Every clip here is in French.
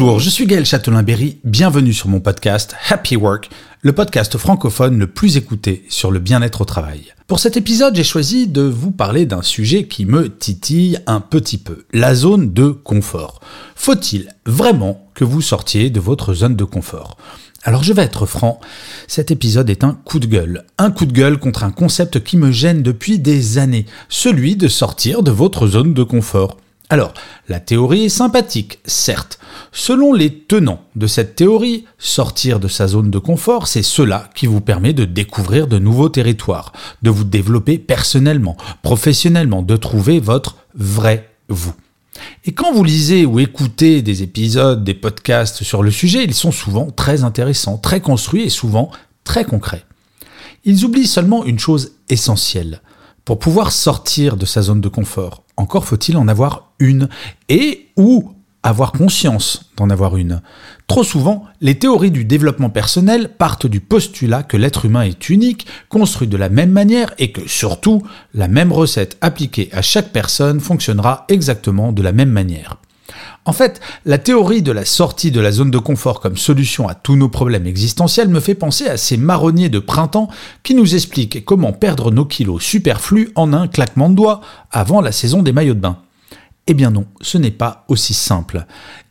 Bonjour, je suis Gaël Châtelain-Berry, bienvenue sur mon podcast Happy Work, le podcast francophone le plus écouté sur le bien-être au travail. Pour cet épisode, j'ai choisi de vous parler d'un sujet qui me titille un petit peu, la zone de confort. Faut-il vraiment que vous sortiez de votre zone de confort? Alors je vais être franc, cet épisode est un coup de gueule. Un coup de gueule contre un concept qui me gêne depuis des années, celui de sortir de votre zone de confort. Alors, la théorie est sympathique, certes. Selon les tenants de cette théorie, sortir de sa zone de confort, c'est cela qui vous permet de découvrir de nouveaux territoires, de vous développer personnellement, professionnellement, de trouver votre vrai vous. Et quand vous lisez ou écoutez des épisodes, des podcasts sur le sujet, ils sont souvent très intéressants, très construits et souvent très concrets. Ils oublient seulement une chose essentielle. Pour pouvoir sortir de sa zone de confort, encore faut-il en avoir une et ou avoir conscience d'en avoir une. Trop souvent, les théories du développement personnel partent du postulat que l'être humain est unique, construit de la même manière et que surtout, la même recette appliquée à chaque personne fonctionnera exactement de la même manière. En fait, la théorie de la sortie de la zone de confort comme solution à tous nos problèmes existentiels me fait penser à ces marronniers de printemps qui nous expliquent comment perdre nos kilos superflus en un claquement de doigts avant la saison des maillots de bain. Eh bien non, ce n'est pas aussi simple.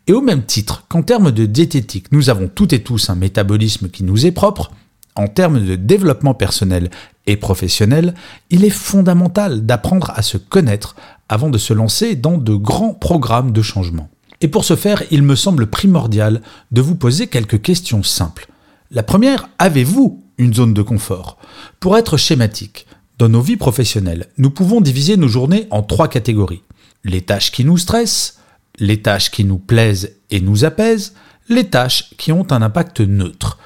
Et au même titre qu'en termes de diététique, nous avons toutes et tous un métabolisme qui nous est propre, en termes de développement personnel et professionnel, il est fondamental d'apprendre à se connaître avant de se lancer dans de grands programmes de changement. Et pour ce faire, il me semble primordial de vous poser quelques questions simples. La première, avez-vous une zone de confort? Pour être schématique, dans nos vies professionnelles, nous pouvons diviser nos journées en trois catégories les tâches qui nous stressent, les tâches qui nous plaisent et nous apaisent, les tâches qui ont un impact neutre.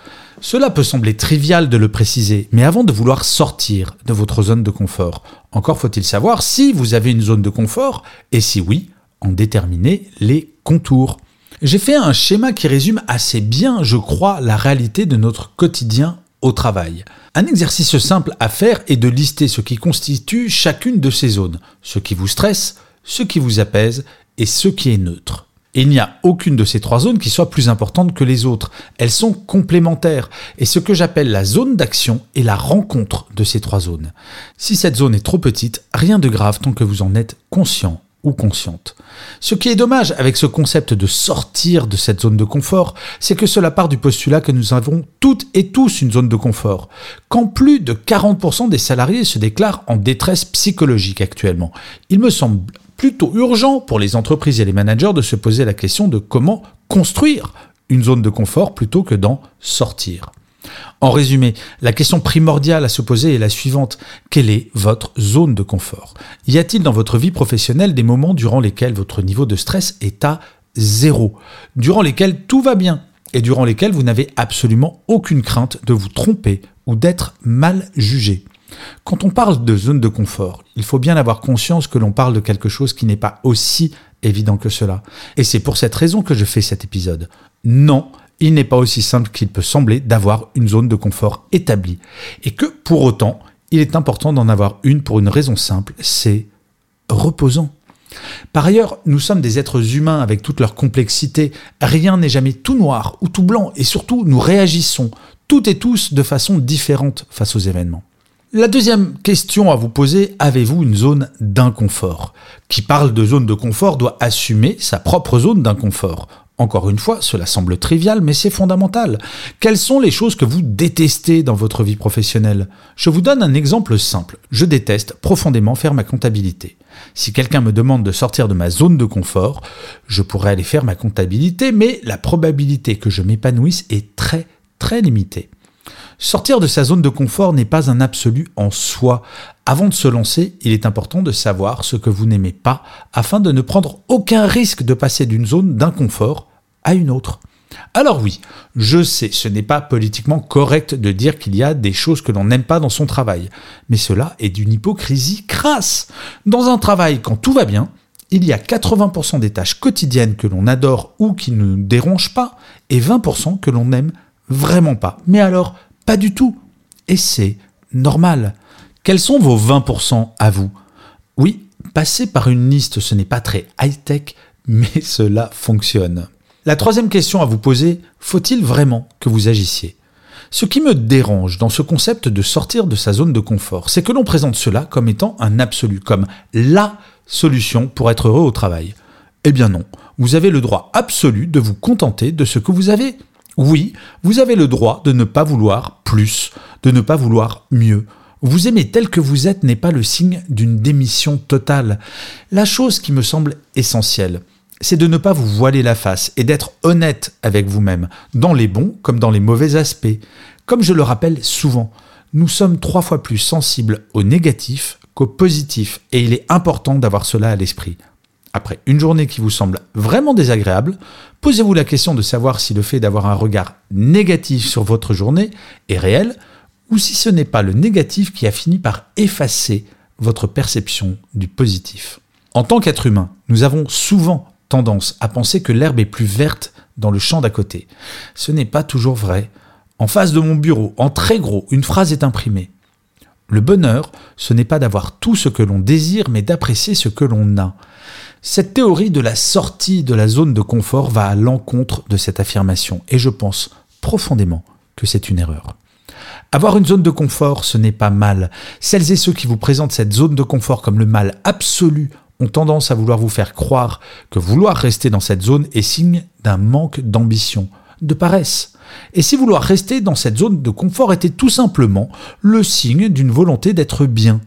Cela peut sembler trivial de le préciser, mais avant de vouloir sortir de votre zone de confort, encore faut-il savoir si vous avez une zone de confort et si oui, en déterminer les contours. J'ai fait un schéma qui résume assez bien, je crois, la réalité de notre quotidien au travail. Un exercice simple à faire est de lister ce qui constitue chacune de ces zones, ce qui vous stresse, ce qui vous apaise et ce qui est neutre. Il n'y a aucune de ces trois zones qui soit plus importante que les autres. Elles sont complémentaires. Et ce que j'appelle la zone d'action est la rencontre de ces trois zones. Si cette zone est trop petite, rien de grave tant que vous en êtes conscient ou consciente. Ce qui est dommage avec ce concept de sortir de cette zone de confort, c'est que cela part du postulat que nous avons toutes et tous une zone de confort. Quand plus de 40% des salariés se déclarent en détresse psychologique actuellement, il me semble plutôt urgent pour les entreprises et les managers de se poser la question de comment construire une zone de confort plutôt que d'en sortir. En résumé, la question primordiale à se poser est la suivante. Quelle est votre zone de confort? Y a-t-il dans votre vie professionnelle des moments durant lesquels votre niveau de stress est à zéro? Durant lesquels tout va bien et durant lesquels vous n'avez absolument aucune crainte de vous tromper ou d'être mal jugé? Quand on parle de zone de confort, il faut bien avoir conscience que l'on parle de quelque chose qui n'est pas aussi évident que cela. Et c'est pour cette raison que je fais cet épisode. Non, il n'est pas aussi simple qu'il peut sembler d'avoir une zone de confort établie. Et que pour autant, il est important d'en avoir une pour une raison simple, c'est reposant. Par ailleurs, nous sommes des êtres humains avec toute leur complexité. Rien n'est jamais tout noir ou tout blanc et surtout nous réagissons toutes et tous de façon différente face aux événements. La deuxième question à vous poser, avez-vous une zone d'inconfort? Qui parle de zone de confort doit assumer sa propre zone d'inconfort. Encore une fois, cela semble trivial, mais c'est fondamental. Quelles sont les choses que vous détestez dans votre vie professionnelle? Je vous donne un exemple simple. Je déteste profondément faire ma comptabilité. Si quelqu'un me demande de sortir de ma zone de confort, je pourrais aller faire ma comptabilité, mais la probabilité que je m'épanouisse est très très limitée. Sortir de sa zone de confort n'est pas un absolu en soi. Avant de se lancer, il est important de savoir ce que vous n'aimez pas afin de ne prendre aucun risque de passer d'une zone d'inconfort à une autre. Alors oui, je sais, ce n'est pas politiquement correct de dire qu'il y a des choses que l'on n'aime pas dans son travail, mais cela est d'une hypocrisie crasse. Dans un travail, quand tout va bien, il y a 80% des tâches quotidiennes que l'on adore ou qui ne nous dérangent pas, et 20% que l'on n'aime vraiment pas. Mais alors, pas du tout. Et c'est normal. Quels sont vos 20% à vous? Oui, passer par une liste, ce n'est pas très high-tech, mais cela fonctionne. La troisième question à vous poser, faut-il vraiment que vous agissiez? Ce qui me dérange dans ce concept de sortir de sa zone de confort, c'est que l'on présente cela comme étant un absolu, comme LA solution pour être heureux au travail. Eh bien non, vous avez le droit absolu de vous contenter de ce que vous avez. Oui, vous avez le droit de ne pas vouloir plus, de ne pas vouloir mieux. Vous aimer tel que vous êtes n'est pas le signe d'une démission totale. La chose qui me semble essentielle, c'est de ne pas vous voiler la face et d'être honnête avec vous-même, dans les bons comme dans les mauvais aspects. Comme je le rappelle souvent, nous sommes trois fois plus sensibles au négatif qu'au positif, et il est important d'avoir cela à l'esprit. Après une journée qui vous semble vraiment désagréable, posez-vous la question de savoir si le fait d'avoir un regard négatif sur votre journée est réel, ou si ce n'est pas le négatif qui a fini par effacer votre perception du positif. En tant qu'être humain, nous avons souvent tendance à penser que l'herbe est plus verte dans le champ d'à côté. Ce n'est pas toujours vrai. En face de mon bureau, en très gros, une phrase est imprimée. Le bonheur, ce n'est pas d'avoir tout ce que l'on désire, mais d'apprécier ce que l'on a. Cette théorie de la sortie de la zone de confort va à l'encontre de cette affirmation, et je pense profondément que c'est une erreur. Avoir une zone de confort, ce n'est pas mal. Celles et ceux qui vous présentent cette zone de confort comme le mal absolu ont tendance à vouloir vous faire croire que vouloir rester dans cette zone est signe d'un manque d'ambition, de paresse. Et si vouloir rester dans cette zone de confort était tout simplement le signe d'une volonté d'être bien,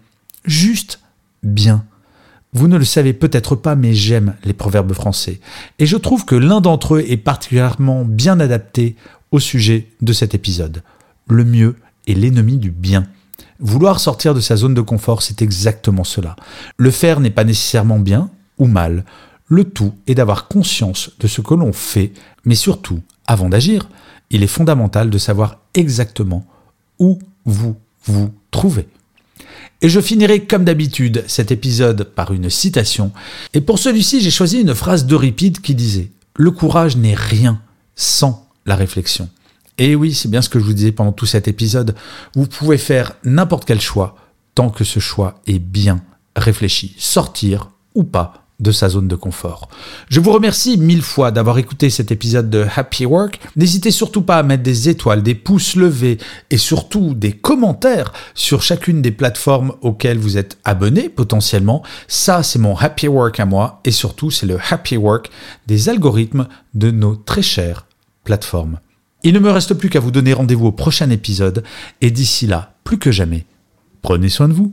juste bien. Vous ne le savez peut-être pas, mais j'aime les proverbes français. Et je trouve que l'un d'entre eux est particulièrement bien adapté au sujet de cet épisode. Le mieux est l'ennemi du bien. Vouloir sortir de sa zone de confort, c'est exactement cela. Le faire n'est pas nécessairement bien ou mal. Le tout est d'avoir conscience de ce que l'on fait, mais surtout, avant d'agir, il est fondamental de savoir exactement où vous vous trouvez. Et je finirai comme d'habitude cet épisode par une citation. Et pour celui-ci, j'ai choisi une phrase d'Euripide qui disait ⁇ Le courage n'est rien sans la réflexion ⁇ et oui, c'est bien ce que je vous disais pendant tout cet épisode. Vous pouvez faire n'importe quel choix tant que ce choix est bien réfléchi. Sortir ou pas de sa zone de confort. Je vous remercie mille fois d'avoir écouté cet épisode de Happy Work. N'hésitez surtout pas à mettre des étoiles, des pouces levés et surtout des commentaires sur chacune des plateformes auxquelles vous êtes abonné potentiellement. Ça, c'est mon Happy Work à moi et surtout, c'est le Happy Work des algorithmes de nos très chères plateformes. Il ne me reste plus qu'à vous donner rendez-vous au prochain épisode, et d'ici là, plus que jamais, prenez soin de vous.